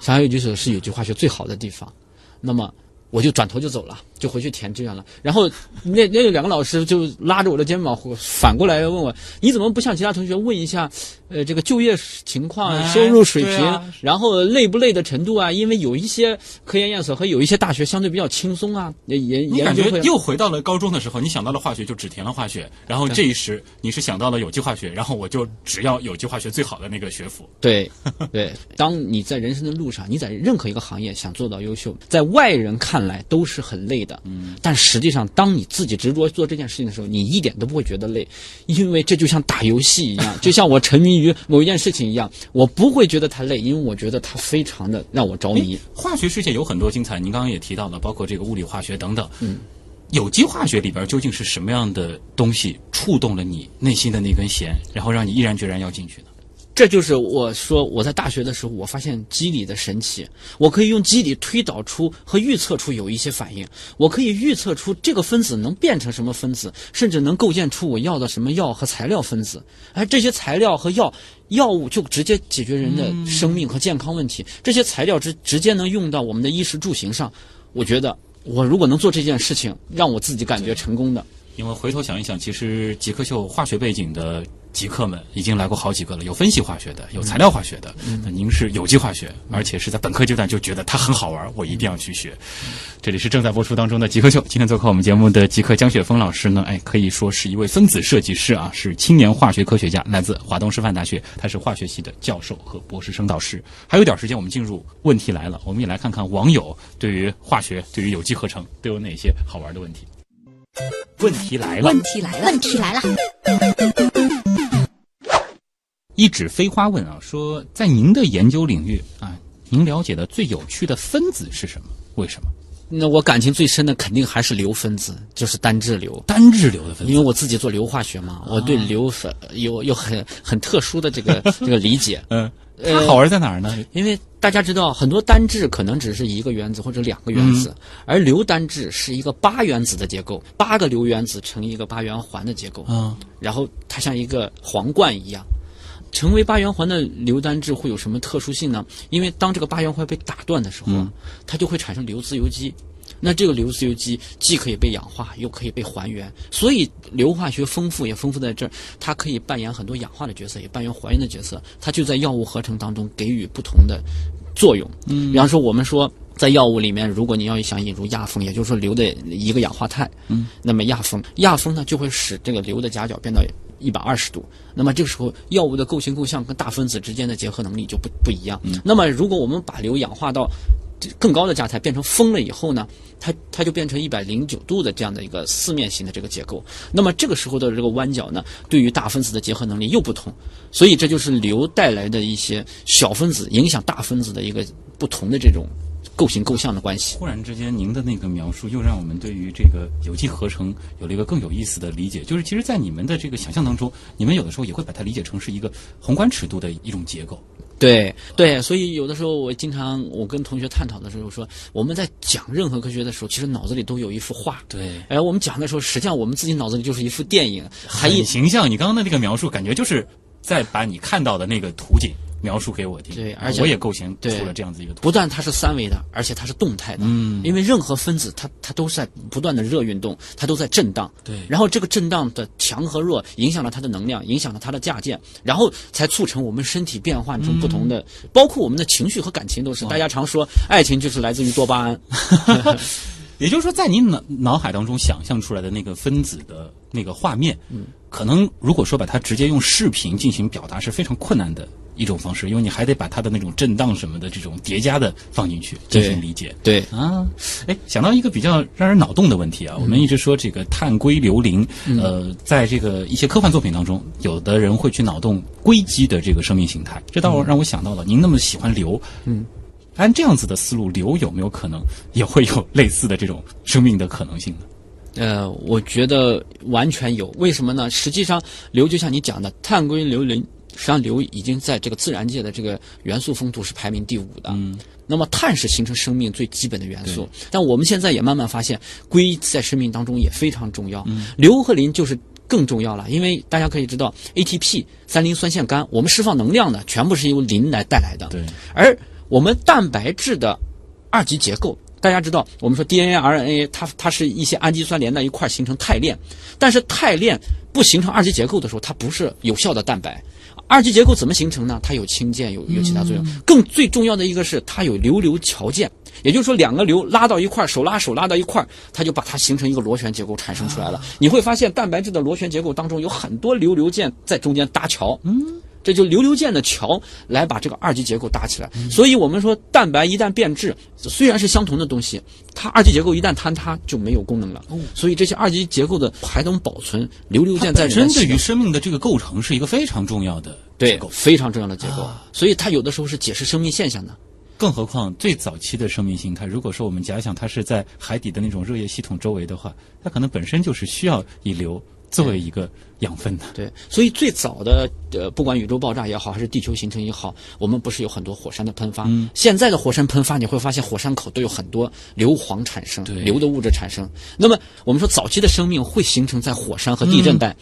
上海有机所是有机化学最好的地方。那么我就转头就走了，就回去填志愿了。然后那那两个老师就拉着我的肩膀，反过来问我：“你怎么不像其他同学问一下，呃，这个就业情况、哎收入水平，啊然后累不累的程度啊？因为有一些科研院所和有一些大学相对比较轻松啊，也也你感觉又回到了高中的时候，你想到了化学就只填了化学，然后这一时你是想到了有机化学，然后我就只要有机化学最好的那个学府。对，对，当你在人生的路上，你在任何一个行业想做到优秀，在外人看来都是很累的。嗯，但实际上，当你自己执着做这件事情的时候，你一点都不会觉得累，因为这就像打游戏一样，就像我沉迷于某一件事情一样，我不会觉得它累，因为我觉得它非常的让我着迷。化学世界有很多精彩，您刚刚也提到了，包括这个物理化学等等。嗯，有机化学里边究竟是什么样的东西触动了你内心的那根弦，然后让你毅然决然要进去呢？这就是我说我在大学的时候，我发现机理的神奇。我可以用机理推导出和预测出有一些反应，我可以预测出这个分子能变成什么分子，甚至能构建出我要的什么药和材料分子。而这些材料和药药物就直接解决人的生命和健康问题。这些材料直直接能用到我们的衣食住行上。我觉得我如果能做这件事情，让我自己感觉成功的。因为回头想一想，其实极客秀化学背景的极客们已经来过好几个了，有分析化学的，有材料化学的。那您是有机化学，而且是在本科阶段就觉得它很好玩，我一定要去学。这里是正在播出当中的极客秀，今天做客我们节目的极客江雪峰老师呢，哎，可以说是一位分子设计师啊，是青年化学科学家，来自华东师范大学，他是化学系的教授和博士生导师。还有点时间，我们进入问题来了，我们也来看看网友对于化学、对于有机合成都有哪些好玩的问题。问题来了，问题来了，问题来了，一指飞花问啊，说在您的研究领域啊，您了解的最有趣的分子是什么？为什么？那我感情最深的肯定还是硫分子，就是单质硫。单质硫的分子，因为我自己做硫化学嘛，我对硫粉有有很很特殊的这个 这个理解。嗯，它好玩在哪儿呢？因为大家知道，很多单质可能只是一个原子或者两个原子，而硫单质是一个八原子的结构，八个硫原子成一个八元环的结构。嗯，然后它像一个皇冠一样。成为八元环的硫单质会有什么特殊性呢？因为当这个八元环被打断的时候，它就会产生硫自由基。那这个硫自由基既可以被氧化，又可以被还原，所以硫化学丰富也丰富在这儿，它可以扮演很多氧化的角色，也扮演还原的角色。它就在药物合成当中给予不同的作用。嗯，比方说我们说在药物里面，如果你要想引入亚砜，也就是说硫的一个氧化态，嗯，那么亚砜，亚砜呢就会使这个硫的夹角变到。一百二十度，那么这个时候药物的构型构象跟大分子之间的结合能力就不不一样。那么如果我们把硫氧化到更高的价态，变成风了以后呢，它它就变成一百零九度的这样的一个四面形的这个结构。那么这个时候的这个弯角呢，对于大分子的结合能力又不同。所以这就是硫带来的一些小分子影响大分子的一个不同的这种。构形构象的关系。忽然之间，您的那个描述又让我们对于这个有机合成有了一个更有意思的理解。就是其实，在你们的这个想象当中，你们有的时候也会把它理解成是一个宏观尺度的一种结构。对对，所以有的时候我经常我跟同学探讨的时候说，我们在讲任何科学的时候，其实脑子里都有一幅画。对，哎，我们讲的时候，实际上我们自己脑子里就是一幅电影，很形象。你刚刚的那个描述，感觉就是在把你看到的那个图景。描述给我听，对，而且我也构型出了这样子一个图。不但它是三维的，而且它是动态的。嗯，因为任何分子它它都是在不断的热运动，它都在震荡。对，然后这个震荡的强和弱影响了它的能量，影响了它的价键，然后才促成我们身体变换成不同的，包括我们的情绪和感情都是。大家常说，爱情就是来自于多巴胺。也就是说，在你脑脑海当中想象出来的那个分子的那个画面，嗯，可能如果说把它直接用视频进行表达是非常困难的。一种方式，因为你还得把它的那种震荡什么的这种叠加的放进去进行理解。对啊，哎，想到一个比较让人脑洞的问题啊，我们一直说这个碳硅硫磷，呃，在这个一些科幻作品当中，有的人会去脑洞硅基的这个生命形态，这倒让我想到了，您那么喜欢硫，嗯，按这样子的思路，硫有没有可能也会有类似的这种生命的可能性呢？呃，我觉得完全有，为什么呢？实际上，硫就像你讲的，碳硅硫磷。实际上，硫已经在这个自然界的这个元素丰度是排名第五的。嗯，那么碳是形成生命最基本的元素，但我们现在也慢慢发现，硅在生命当中也非常重要。嗯，硫和磷就是更重要了，因为大家可以知道，ATP 三磷酸腺苷，我们释放能量的全部是由磷来带来的。对，而我们蛋白质的二级结构，大家知道，我们说 DNA、RNA，它它是一些氨基酸连在一块形成肽链，但是肽链不形成二级结构的时候，它不是有效的蛋白。二级结构怎么形成呢？它有氢键，有有其他作用。更最重要的一个是它有流流桥键，也就是说两个流拉到一块儿，手拉手拉到一块儿，它就把它形成一个螺旋结构产生出来了。你会发现蛋白质的螺旋结构当中有很多流流键在中间搭桥。嗯。这就流流键的桥来把这个二级结构搭起来，所以我们说蛋白一旦变质，虽然是相同的东西，它二级结构一旦坍塌就没有功能了。所以这些二级结构的还能保存，流流键在针对于生命的这个构成是一个非常重要的结构，非常重要的结构。所以它有的时候是解释生命现象的。更何况最早期的生命形态，如果说我们假想它是在海底的那种热液系统周围的话，它可能本身就是需要以硫。作为一个养分的，对，所以最早的呃，不管宇宙爆炸也好，还是地球形成也好，我们不是有很多火山的喷发？嗯，现在的火山喷发，你会发现火山口都有很多硫磺产生，硫的物质产生。那么我们说早期的生命会形成在火山和地震带，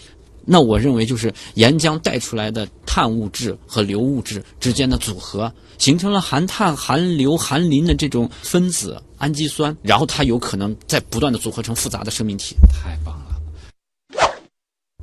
那我认为就是岩浆带出来的碳物质和硫物质之间的组合，形成了含碳、含硫、含磷的这种分子氨基酸，然后它有可能在不断的组合成复杂的生命体。太棒了。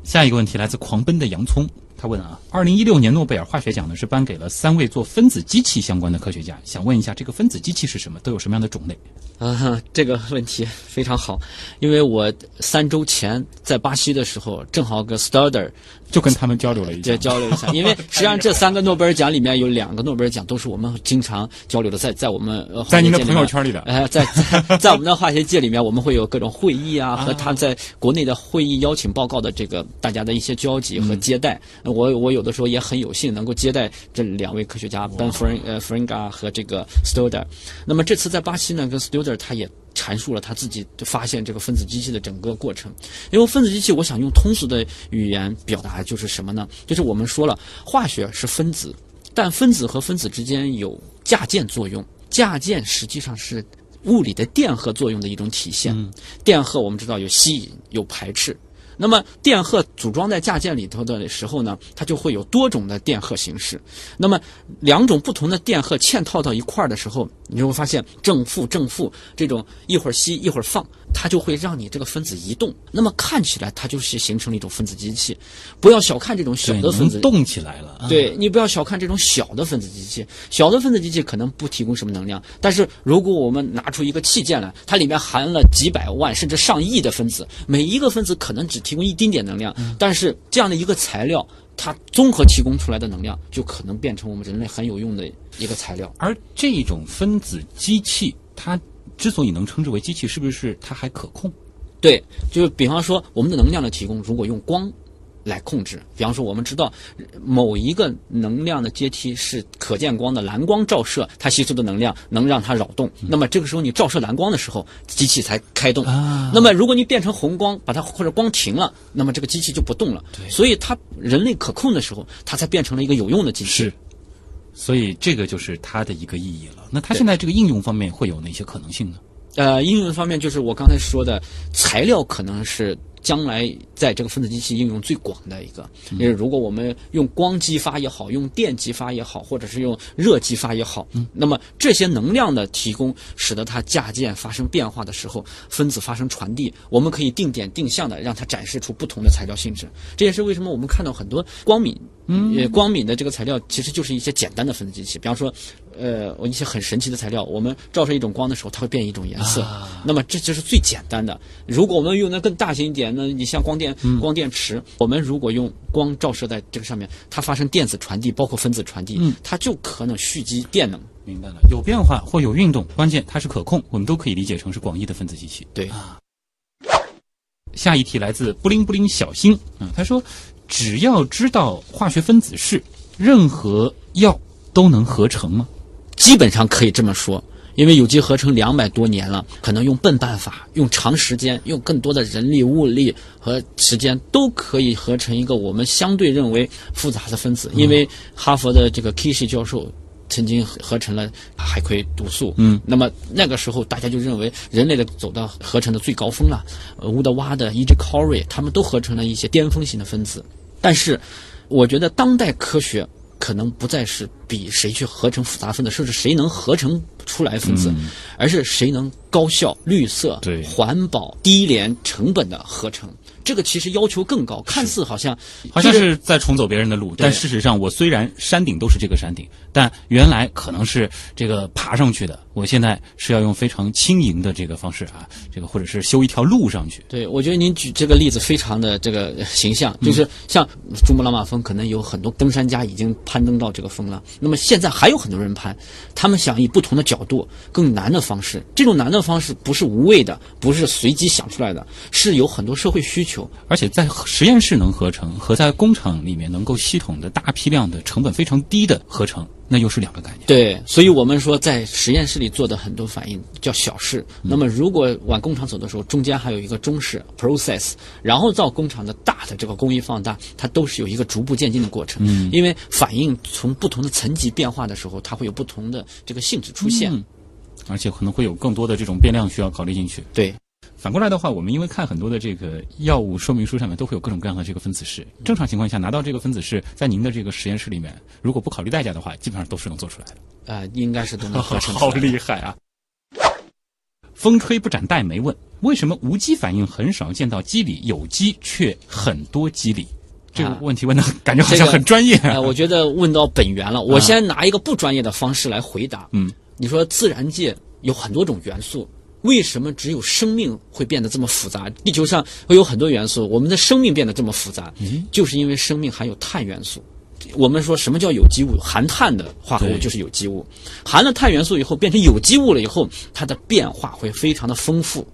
下一个问题来自狂奔的洋葱，他问啊，二零一六年诺贝尔化学奖呢是颁给了三位做分子机器相关的科学家，想问一下，这个分子机器是什么？都有什么样的种类？啊，这个问题非常好，因为我三周前在巴西的时候，正好跟 Studer 就跟他们交流了一下再，交流一下，因为实际上这三个诺贝尔奖里面有两个诺贝尔奖都是我们经常交流的，在在我们呃在您的朋友圈里的呃，在在 在我们的化学界里面，我们会有各种会议啊，和他在国内的会议邀请报告的这个大家的一些交集和接待。呃我我有的时候也很有幸能够接待这两位科学家 Ben Fring 呃 Fringa 和这个 Studer。那么这次在巴西呢，跟 Studer 他也。阐述了他自己发现这个分子机器的整个过程，因为分子机器，我想用通俗的语言表达就是什么呢？就是我们说了，化学是分子，但分子和分子之间有价键作用，价键实际上是物理的电荷作用的一种体现。电荷我们知道有吸引，有排斥。那么电荷组装在架件里头的时候呢，它就会有多种的电荷形式。那么两种不同的电荷嵌套到一块儿的时候，你就会发现正负正负这种一会儿吸一会儿放，它就会让你这个分子移动。那么看起来它就是形成了一种分子机器。不要小看这种小，的分子能动起来了。啊，对你不要小看这种小的分子机器，小的分子机器可能不提供什么能量，但是如果我们拿出一个器件来，它里面含了几百万甚至上亿的分子，每一个分子可能只提供一丁点能量，但是这样的一个材料，它综合提供出来的能量就可能变成我们人类很有用的一个材料。而这种分子机器，它之所以能称之为机器，是不是它还可控？对，就是比方说我们的能量的提供，如果用光来控制，比方说我们知道呃某一个能量的阶梯是可见光的蓝光照射，它吸收的能量能让它扰动。那么这个时候你照射蓝光的时候，机器才开动。啊那么如果你变成红光，把它或者光停了，那么这个机器就不动了。对所以它人类可控的时候，它才变成了一个有用的机器。是，所以这个就是它的一个意义了。那它现在这个应用方面会有哪些可能性呢？呃，应用方面就是我刚才说的，材料可能是将来在这个分子机器应用最广的一个。因为如果我们用光激发也好，用电激发也好，或者是用热激发也好，那么这些能量的提供，使得它价键发生变化的时候，分子发生传递，我们可以定点定向的让它展示出不同的材料性质。这也是为什么我们看到很多光敏，嗯，呃，光敏的这个材料其实就是一些简单的分子机器，比方说。呃，一些很神奇的材料，我们照射一种光的时候，它会变一种颜色。那么这就是最简单的。如果我们用的更大型一点呢，你像光电、光电池，我们如果用光照射在这个上面，它发生电子传递，包括分子传递，它就可能蓄积电能。明白了，有变化或有运动，关键它是可控，我们都可以理解成是广义的分子机器。对啊，下一题来自布灵布灵小星，嗯，他说，只要知道化学分子式，任何药都能合成吗？基本上可以这么说。因为有机合成两百多年了，可能用笨办法、用长时间、用更多的人力、物力和时间，都可以合成一个我们相对认为复杂的分子。因为哈佛的这个 Kishi 教授曾经合成了海葵毒素，嗯，那么那个时候大家就认为人类的走到合成的最高峰了。呃，乌德瓦的 E.G. Corey 他们都合成了一些巅峰型的分子，但是我觉得当代科学可能不再是比谁去合成复杂分子，甚至谁能合成出来分子，而是谁能高效、绿色、对环保、低廉成本的合成。这个其实要求更高，看似好像好像是在重走别人的路，但事实上，我虽然山顶都是这个山顶，但原来可能是这个爬上去的，我现在是要用非常轻盈的这个方式啊，这个或者是修一条路上去。对，我觉得您举这个例子非常的这个呃形象，就是像珠穆朗玛峰，可能有很多登山家已经攀登到这个峰了。那么现在还有很多人攀，他们想以不同的角度、更难的方式。这种难的方式不是无谓的，不是随机想出来的，是有很多社会需求。而且在实验室能合成和在工厂里面能够系统的大批量的成本非常低的合成，那又是两个概念。对，所以我们说在实验室里做的很多反应叫小事。那么如果往工厂走的时候，中间还有一个中式 process，然后到工厂的大的这个工艺放大，它都是有一个逐步渐进的过程。嗯，因为反应从不同的层级变化的时候，它会有不同的这个性质出现。嗯而且可能会有更多的这种变量需要考虑进去。对，反过来的话，我们因为看很多的这个药物说明书上面都会有各种各样的这个分子式，正常情况下拿到这个分子式，在您的这个实验室里面，如果不考虑代价的话，基本上都是能做出来的。呃，应该是都能合成出 好。厉害啊！风吹不展带没问，为什么无机反应很少见到机理，有机却很多机理？这个啊问题问的感觉好像很专业。呃，我觉得问到本源了。我先拿一个不专业的方式来回答。嗯，你说自然界有很多种元素，为什么只有生命会变得这么复杂？地球上会有很多元素，我们的生命变得这么复杂，就是因为生命含有碳元素。我们说什么叫有机物？含碳的化合物就是有机物，含了碳元素以后变成有机物了以后，它的变化会非常的丰富。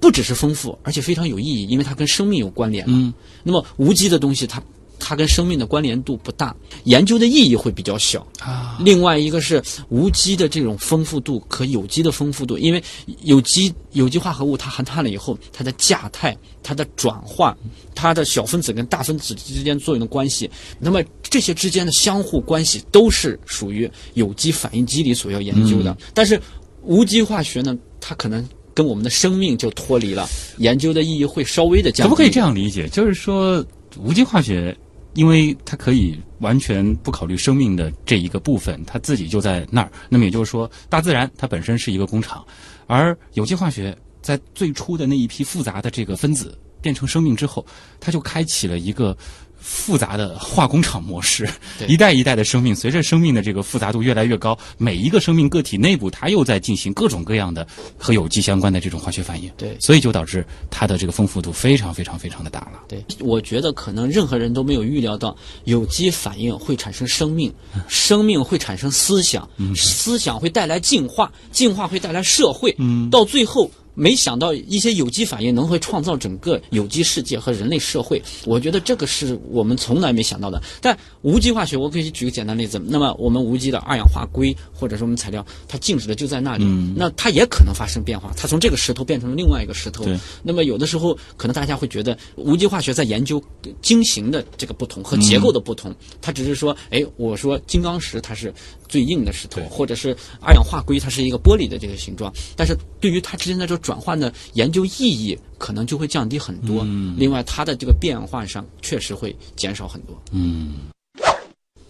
不只是丰富，而且非常有意义，因为它跟生命有关联了。嗯，那么无机的东西它，它跟生命的关联度不大，研究的意义会比较小。啊，另外一个是无机的这种丰富度和有机的丰富度，因为有机有机化合物它含碳了以后，它的价态、它的转化、它的小分子跟大分子之间作用的关系，那么这些之间的相互关系都是属于有机反应机理所要研究的。但是无机化学呢，它可能跟我们的生命就脱离了，研究的意义会稍微的降低。可不可以这样理解？就是说，无机化学，因为它可以完全不考虑生命的这一个部分，它自己就在那儿。那么也就是说，大自然它本身是一个工厂，而有机化学在最初的那一批复杂的这个分子变成生命之后，它就开启了一个。复杂的化工厂模式，一代一代的生命，随着生命的这个复杂度越来越高，每一个生命个体内部，它又在进行各种各样的和有机相关的这种化学反应。对所以就导致它的这个丰富度非常非常非常的大了。对，我觉得可能任何人都没有预料到有机反应会产生生命，生命会产生思想，思想会带来进化，进化会带来社会，到最后。没想到一些有机反应能会创造整个有机世界和人类社会，我觉得这个是我们从来没想到的。但无机化学，我可以举个简单例子，那么我们无机的二氧化硅或者是我们材料，它静止的就在那里，那它也可能发生变化，它从这个石头变成了另外一个石头。那么有的时候可能大家会觉得无机化学在研究晶型的这个不同和结构的不同，它只是说，哎，我说金刚石它是最硬的石头，或者是二氧化硅它是一个玻璃的这个形状，但是对于它之间的这个转换的研究意义，可能就会降低很多。另外，它的这个变化上确实会减少很多。嗯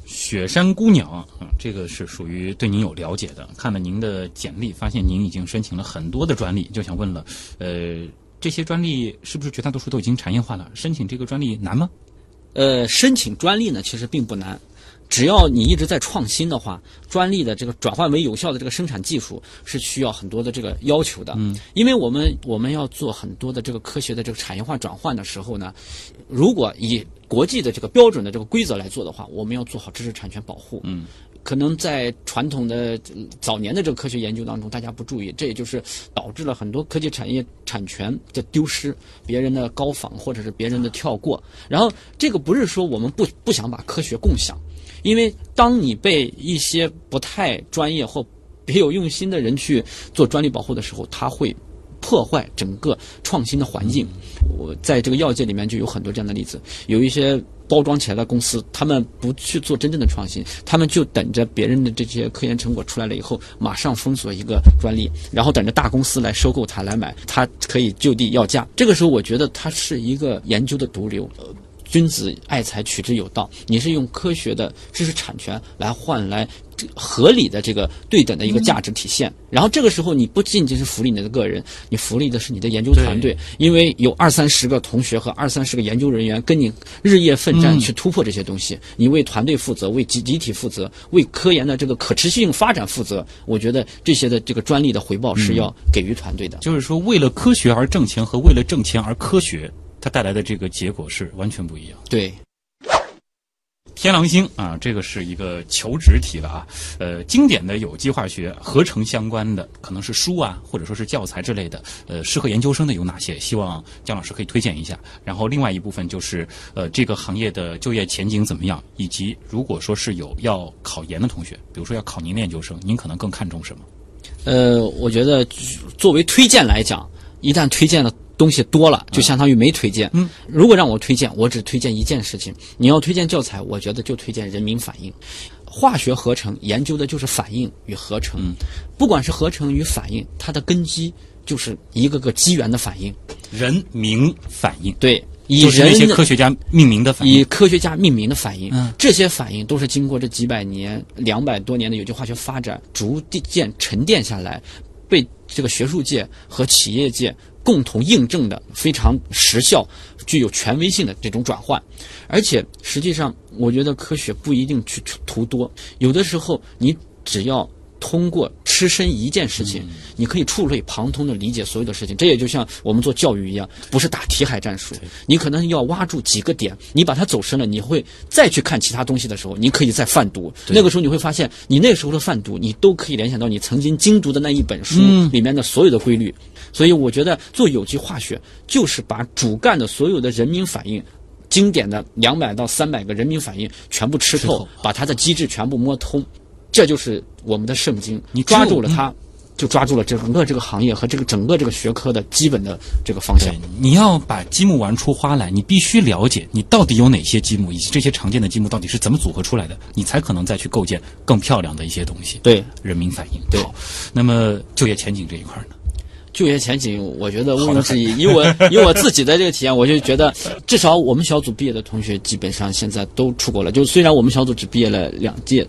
雪山姑娘啊、嗯这个是属于对您有了解的。看了您的简历，发现您已经申请了很多的专利，就想问了，呃，这些专利是不是绝大多数都已经产业化了？申请这个专利难吗？呃，申请专利呢，其实并不难，只要你一直在创新的话，专利的这个转换为有效的这个生产技术是需要很多的这个要求的。嗯，因为我们我们要做很多的这个科学的这个产业化转换的时候呢，如果以国际的这个标准的这个规则来做的话，我们要做好知识产权保护。嗯。可能在传统的呃早年的这个科学研究当中，大家不注意，这也就是导致了很多科技产业产权的丢失，别人的高仿或者是别人的跳过。然后这个不是说我们不不想把科学共享，因为当你被一些不太专业或别有用心的人去做专利保护的时候，它会破坏整个创新的环境。我在这个药界里面就有很多这样的例子，有一些包装起来的公司，他们不去做真正的创新，他们就等着别人的这些科研成果出来了以后，马上封锁一个专利，然后等着大公司来收购它来买，它可以就地要价。这个时候，我觉得它是一个研究的毒瘤。君子爱财，取之有道。你是用科学的知识产权来换来合理的这个对等的一个价值体现。然后这个时候，你不仅仅是福利你的个人，你福利的是你的研究团队，因为有二三十个同学和二三十个研究人员跟你日夜奋战去突破这些东西。你为团队负责，为集集体负责，为科研的这个可持续性发展负责。我觉得这些的这个专利的回报是要给予团队的。就是说，为了科学而挣钱和为了挣钱而科学，它带来的这个结果是完全不一样。对。天狼星啊，这个是一个求职题了啊。呃，经典的有机化学合成相关的，可能是书啊，或者说是教材之类的，呃，适合研究生的有哪些？希望姜老师可以推荐一下。然后另外一部分就是，呃，这个行业的就业前景怎么样？以及如果说是有要考研的同学，比如说要考您的研究生，您可能更看重什么？呃，我觉得作为推荐来讲，一旦推荐的东西多了，就相当于没推荐。嗯，如果让我推荐，我只推荐一件事情。你要推荐教材，我觉得就推荐人民反应。化学合成研究的就是反应与合成，嗯不管是合成与反应，它的根基就是一个个机缘的反应。人民反应，对，以就是那些科学家命名的反应。以科学家命名的反应，嗯这些反应都是经过这几百年、两百多年的有机化学发展逐渐沉淀下来，被这个学术界和企业界共同印证的非常时效、具有权威性的这种转换。而且实际上，我觉得科学不一定去图多，有的时候你只要。通过吃身一件事情，你可以触类旁通的理解所有的事情。这也就像我们做教育一样，不是打题海战术。你可能要挖住几个点，你把它走深了，你会再去看其他东西的时候，你可以再泛读。那个时候你会发现，你那时候的泛读，你都可以联想到你曾经精读的那一本书里面的所有的规律。所以我觉得做有机化学就是把主干的所有的人民反应。经典的两百到三百个人民反应全部吃透，把它的机制全部摸通。这就是我们的圣经，你抓住了它，就抓住了整个这个行业和这个整个这个学科的基本的这个方向。你要把积木玩出花来，你必须了解你到底有哪些积木，以及这些常见的积木到底是怎么组合出来的，你才可能再去构建更漂亮的一些东西。对，人民反应。对，那么就业前景这一块呢？就业前景，我觉得毋庸置疑。以我以我自己的这个体验，我就觉得，至少我们小组毕业的同学基本上现在都出国了。就虽然我们小组只毕业了两届。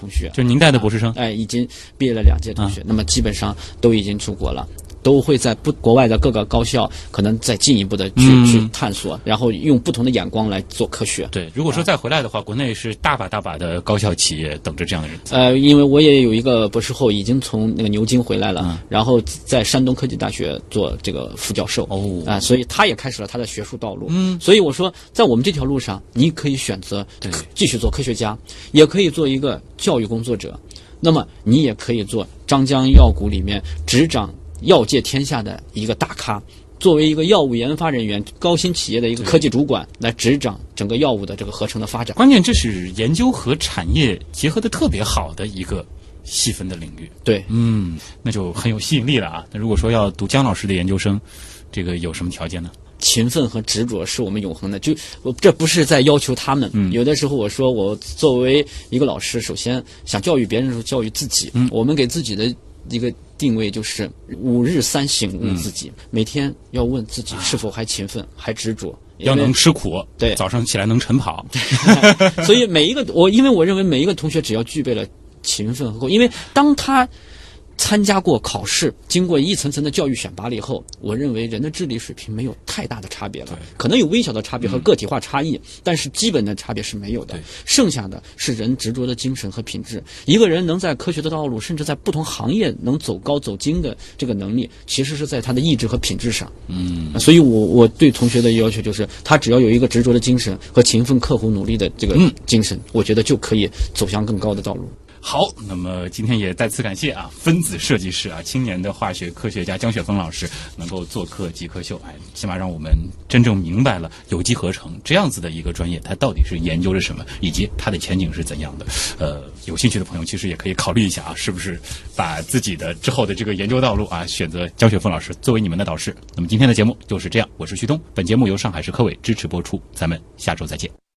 同学，就您带的博士生，哎，已经毕业了两届同学，那么基本上都已经出国了。都会在不国外的各个高校，可能再进一步的去去探索，然后用不同的眼光来做科学。对，如果说再回来的话，国内是大把大把的高校企业等着这样的人。呃，因为我也有一个博士后已经从那个牛津回来了，然后在山东科技大学做这个副教授。哦，啊，所以他也开始了他的学术道路。嗯，所以我说，在我们这条路上，你可以选择继续做科学家，也可以做一个教育工作者，那么你也可以做张江药谷里面执掌。药界天下的一个大咖，作为一个药物研发人员、高新企业的一个科技主管，来执掌整个药物的这个合成的发展。关键这是研究和产业结合的特别好的一个细分的领域。对，嗯，那就很有吸引力了啊。那如果说要读姜老师的研究生，这个有什么条件呢？勤奋和执着是我们永恒的。就我这不是在要求他们。嗯，有的时候我说，我作为一个老师，首先想教育别人的时候，教育自己。嗯，我们给自己的一个。定位就是五日三省悟自己，每天要问自己是否还勤奋、还执着，要能吃苦。对，早上起来能晨跑。所以每一个我，因为我认为每一个同学只要具备了勤奋和，因为当他。参加过考试，经过一层层的教育选拔了以后，我认为人的智力水平没有太大的差别了，可能有微小的差别和个体化差异，但是基本的差别是没有的。剩下的是人执着的精神和品质。一个人能在科学的道路，甚至在不同行业能走高走精的这个能力，其实是在他的意志和品质上。嗯，所以我我对同学的要求就是，他只要有一个执着的精神和勤奋刻苦努力的这个精神，我觉得就可以走向更高的道路。好，那么今天也再次感谢啊，分子设计师啊，青年的化学科学家江雪峰老师能够做客极客秀，哎，起码让我们真正明白了有机合成这样子的一个专业，它到底是研究着什么，以及它的前景是怎样的。呃，有兴趣的朋友其实也可以考虑一下啊，是不是把自己的之后的这个研究道路啊，选择江雪峰老师作为你们的导师。那么今天的节目就是这样，我是旭东，本节目由上海市科委支持播出，咱们下周再见。